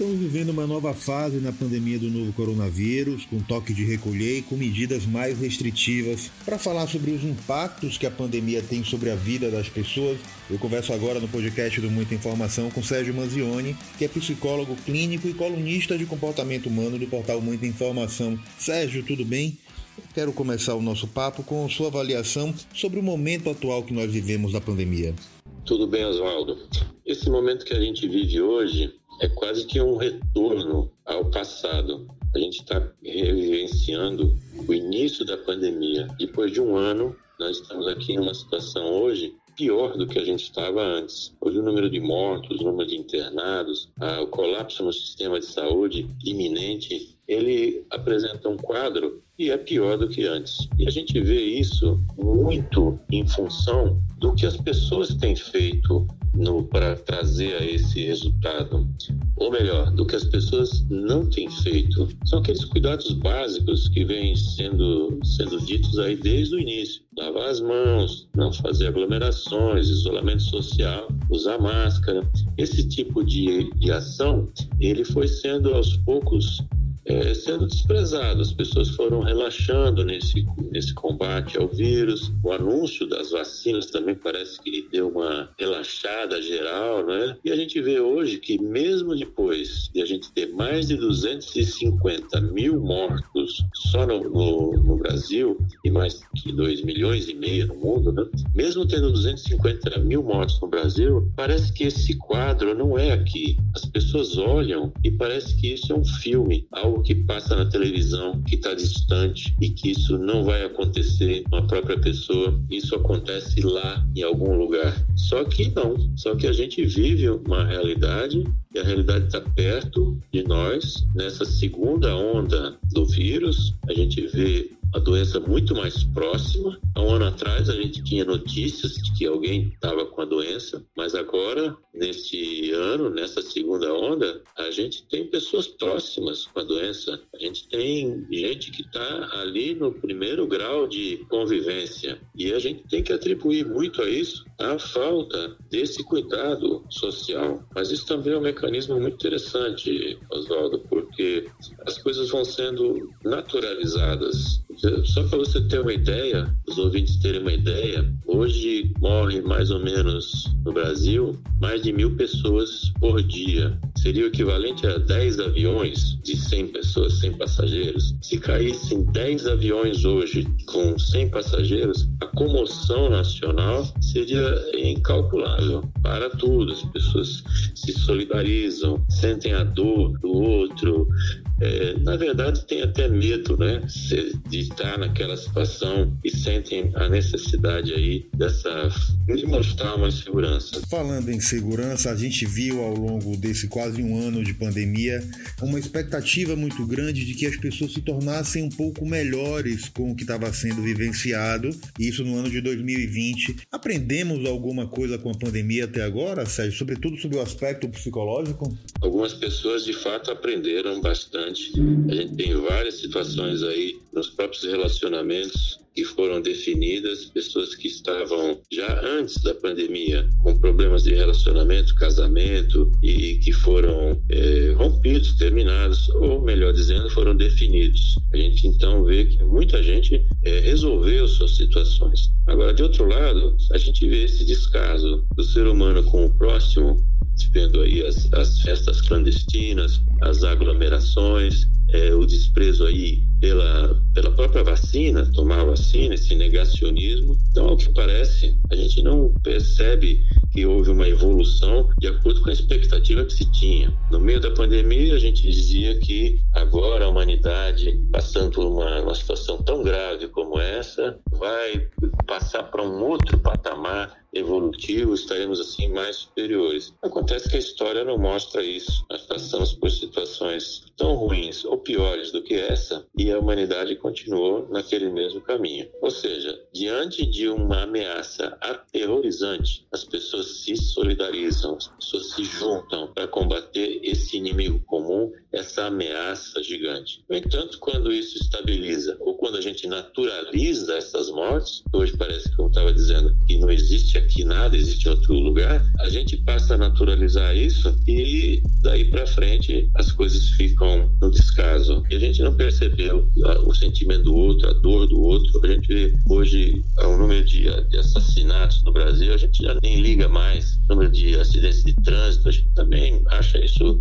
Estamos vivendo uma nova fase na pandemia do novo coronavírus, com toque de recolher e com medidas mais restritivas. Para falar sobre os impactos que a pandemia tem sobre a vida das pessoas, eu converso agora no podcast do Muita Informação com Sérgio Manzioni, que é psicólogo clínico e colunista de comportamento humano do portal Muita Informação. Sérgio, tudo bem? Quero começar o nosso papo com sua avaliação sobre o momento atual que nós vivemos da pandemia. Tudo bem, Oswaldo. Esse momento que a gente vive hoje é quase que um retorno ao passado. A gente está revivenciando o início da pandemia. Depois de um ano, nós estamos aqui em uma situação hoje pior do que a gente estava antes. Hoje o número de mortos, o número de internados, o colapso no sistema de saúde iminente, ele apresenta um quadro e é pior do que antes. E a gente vê isso muito em função do que as pessoas têm feito para trazer a esse resultado. Ou melhor, do que as pessoas não têm feito. São aqueles cuidados básicos que vêm sendo, sendo ditos aí desde o início. Lavar as mãos, não fazer aglomerações, isolamento social, usar máscara. Esse tipo de, de ação, ele foi sendo aos poucos é, sendo desprezado. As pessoas foram relaxando nesse, nesse combate ao vírus. O anúncio das vacinas também parece que deu uma relaxada geral, né? E a gente vê hoje que, mesmo depois de a gente ter mais de 250 mil mortos só no, no, no Brasil e mais que 2 milhões e meio no mundo, né? Mesmo tendo 250 mil mortos no Brasil, parece que esse quadro não é aqui. As pessoas olham e parece que isso é um filme, algo que passa na televisão, que está distante e que isso não vai acontecer com a própria pessoa, isso acontece lá em algum lugar. Só que não, só que a gente vive uma realidade e a realidade está perto de nós. Nessa segunda onda do vírus, a gente vê a doença muito mais próxima. Há um ano atrás a gente tinha notícias de que alguém estava com a doença, mas agora, neste ano, nessa segunda onda, a gente tem pessoas próximas com a doença. A gente tem gente que está ali no primeiro grau de convivência. E a gente tem que atribuir muito a isso a falta desse cuidado social. Mas isso também é um mecanismo muito interessante, Oswaldo, porque as coisas vão sendo naturalizadas só para você ter uma ideia, os ouvintes terem uma ideia, hoje morre mais ou menos no Brasil mais de mil pessoas por dia. Seria o equivalente a 10 aviões de 100 pessoas, 100 passageiros. Se caíssem 10 aviões hoje com 100 passageiros, a comoção nacional seria incalculável para tudo. As pessoas se solidarizam, sentem a dor do outro, é, na verdade, tem até medo, né, de estar naquela situação e sentem a necessidade aí dessa de mostrar uma segurança. Falando em segurança, a gente viu ao longo desse quase um ano de pandemia uma expectativa muito grande de que as pessoas se tornassem um pouco melhores com o que estava sendo vivenciado. Isso no ano de 2020. Aprendemos alguma coisa com a pandemia até agora, Sérgio, sobretudo sobre o aspecto psicológico? Algumas pessoas de fato aprenderam bastante a gente tem várias situações aí nos próprios relacionamentos que foram definidas, pessoas que estavam já antes da pandemia com problemas de relacionamento, casamento e que foram é, rompidos, terminados, ou melhor dizendo, foram definidos. A gente então vê que muita gente é, resolveu suas situações. Agora, de outro lado, a gente vê esse descaso do ser humano com o próximo vendo aí as, as festas clandestinas, as aglomerações, é, o desprezo aí pela, pela própria vacina, tomar a vacina, esse negacionismo. Então, ao que parece, a gente não percebe que houve uma evolução de acordo com a expectativa que se tinha. No meio da pandemia, a gente dizia que agora a humanidade, passando por uma, uma situação tão grave como essa, vai passar para um outro patamar evolutivo, estaremos assim mais superiores. Acontece que a história não mostra isso. Nós passamos por situações tão ruins ou piores do que essa e a humanidade continuou naquele mesmo caminho. Ou seja, diante de uma ameaça aterrorizante, as pessoas se solidarizam, as pessoas se juntam para combater esse inimigo comum essa ameaça gigante. No entanto, quando isso estabiliza ou quando a gente naturaliza essas mortes, hoje parece que eu estava dizendo que não existe aqui nada, existe outro lugar, a gente passa a naturalizar isso e daí para frente as coisas ficam no descaso. E a gente não percebeu o sentimento do outro, a dor do outro. A gente vê hoje o número de, de assassinatos no Brasil, a gente já nem liga mais. O número de acidentes de trânsito, a gente também acha isso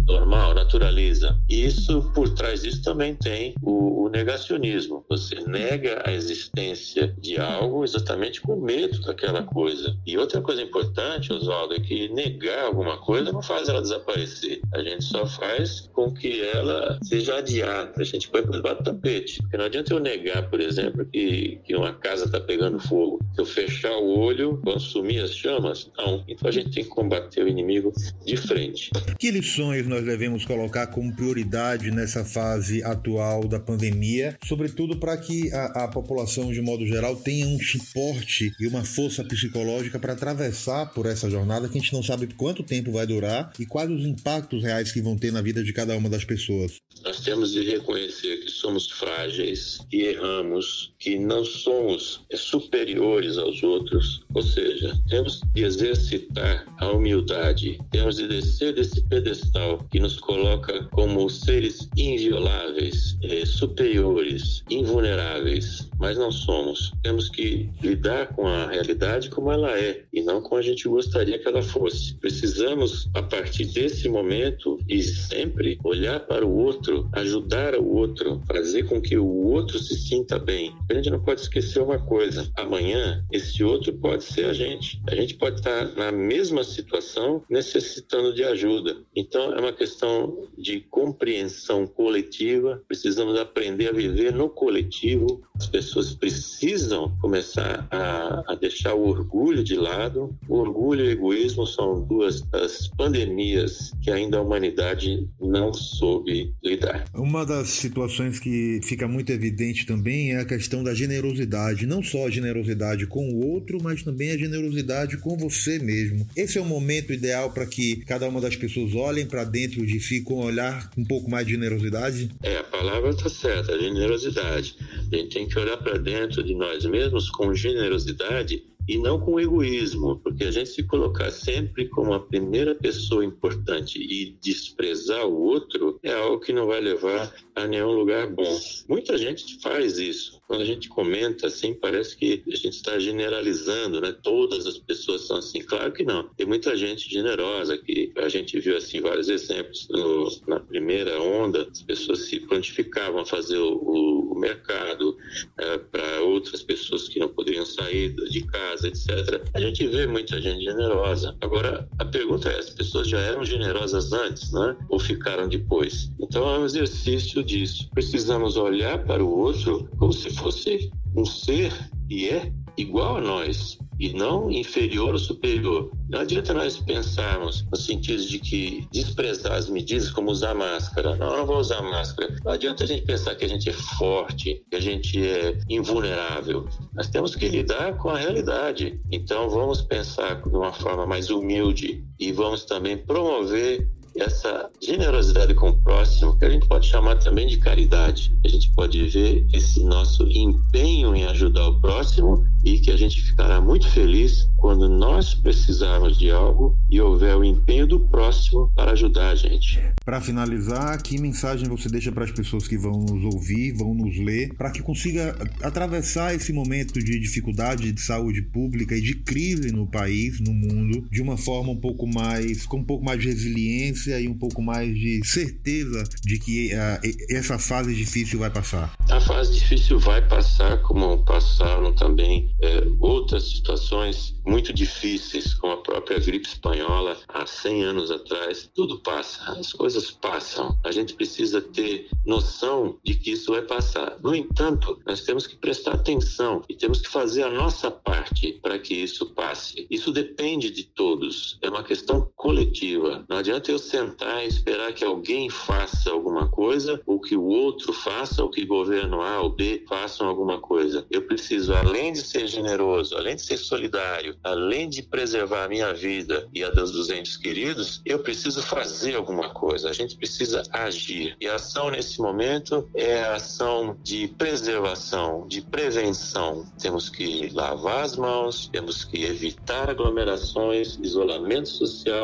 naturaliza. E isso, por trás disso, também tem o, o negacionismo. Você nega a existência de algo exatamente com medo daquela coisa. E outra coisa importante, Oswaldo, é que negar alguma coisa não faz ela desaparecer. A gente só faz com que ela seja adiada. A gente põe por debaixo do tapete. Porque não adianta eu negar, por exemplo, que, que uma casa está pegando fogo. Eu fechar o olho, consumir as chamas? Não. Então a gente tem que combater o inimigo de frente. Que lições nós devemos colocar como prioridade nessa fase atual da pandemia, sobretudo para que a, a população, de modo geral, tenha um suporte e uma força psicológica para atravessar por essa jornada que a gente não sabe quanto tempo vai durar e quais os impactos reais que vão ter na vida de cada uma das pessoas. Nós temos de reconhecer que somos frágeis, que erramos, que não somos superiores aos outros, ou seja, temos de exercitar a humildade, temos de descer desse pedestal que nos coloca como seres invioláveis, eh, superiores, invulneráveis, mas não somos. Temos que lidar com a realidade como ela é e não como a gente gostaria que ela fosse. Precisamos, a partir desse momento e sempre, olhar para o outro, ajudar o outro, fazer com que o outro se sinta bem. A gente não pode esquecer uma coisa: amanhã, esse outro pode ser a gente. A gente pode estar na mesma situação necessitando de ajuda. Então, é uma questão de compreensão coletiva. Precisamos aprender a viver no coletivo. As pessoas precisam começar a, a deixar o orgulho de lado. O orgulho e o egoísmo são duas das pandemias que ainda a humanidade não soube lidar. Uma das situações que fica muito evidente também é a questão da generosidade. Não só a generosidade com o outro, mas também a generosidade com você mesmo. Esse é o momento ideal para que cada uma das pessoas olhem para dentro de si com um olhar um pouco mais de generosidade? É, a palavra está certa, generosidade. A gente tem que olhar para dentro de nós mesmos com generosidade e não com egoísmo, porque a gente se colocar sempre como a primeira pessoa importante e desprezar o outro é algo que não vai levar a nenhum lugar bom. Muita gente faz isso. Quando a gente comenta assim, parece que a gente está generalizando, né? Todas as pessoas são assim. Claro que não. Tem muita gente generosa que a gente viu assim vários exemplos no, na primeira onda. As pessoas se prontificavam a fazer o, o mercado é, para outras pessoas que não poderiam sair de casa, etc. A gente vê muita gente generosa. Agora, a pergunta é: as pessoas já eram generosas antes, né? Ou ficaram depois? Então, é um exercício disso. Precisamos olhar para o outro como se fosse um ser e é igual a nós e não inferior ou superior. Não adianta nós pensarmos no sentido de que desprezar as medidas como usar máscara. Não, não vou usar máscara. Não adianta a gente pensar que a gente é forte, que a gente é invulnerável. Nós temos que lidar com a realidade. Então vamos pensar de uma forma mais humilde e vamos também promover essa generosidade com o próximo, que a gente pode chamar também de caridade. A gente pode ver esse nosso empenho em ajudar o próximo e que a gente ficará muito feliz quando nós precisarmos de algo e houver o empenho do próximo para ajudar a gente. Para finalizar, que mensagem você deixa para as pessoas que vão nos ouvir, vão nos ler, para que consiga atravessar esse momento de dificuldade de saúde pública e de crise no país, no mundo, de uma forma um pouco mais, com um pouco mais de resiliência e um pouco mais de certeza de que uh, essa fase difícil vai passar? A fase difícil vai passar, como passaram também é, outras situações muito difíceis, como a própria gripe espanhola há 100 anos atrás. Tudo passa, as coisas passam. A gente precisa ter noção de que isso vai passar. No entanto, nós temos que prestar atenção e temos que fazer a nossa parte para que isso passe. Isso depende de todos, é uma questão coletiva. Não adianta eu sentar e esperar que alguém faça alguma coisa ou que o outro faça ou que o governo A ou B façam alguma coisa. Eu preciso, além de ser generoso, além de ser solidário, além de preservar a minha vida e a dos entes queridos, eu preciso fazer alguma coisa. A gente precisa agir. E a ação nesse momento é a ação de preservação, de prevenção. Temos que lavar as mãos, temos que evitar aglomerações, isolamento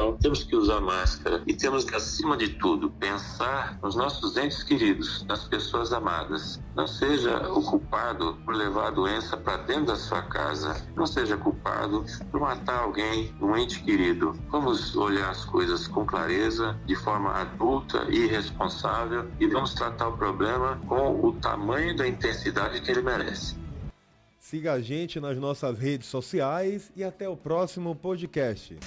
social, temos que usar máscara e temos que, acima de tudo, pensar nos nossos entes queridos, nas pessoas amadas. Não seja o culpado por levar a doença para dentro da sua casa. Não seja culpado por matar alguém, um ente querido. Vamos olhar as coisas com clareza, de forma adulta e responsável e vamos tratar o problema com o tamanho da intensidade que ele merece. Siga a gente nas nossas redes sociais e até o próximo podcast.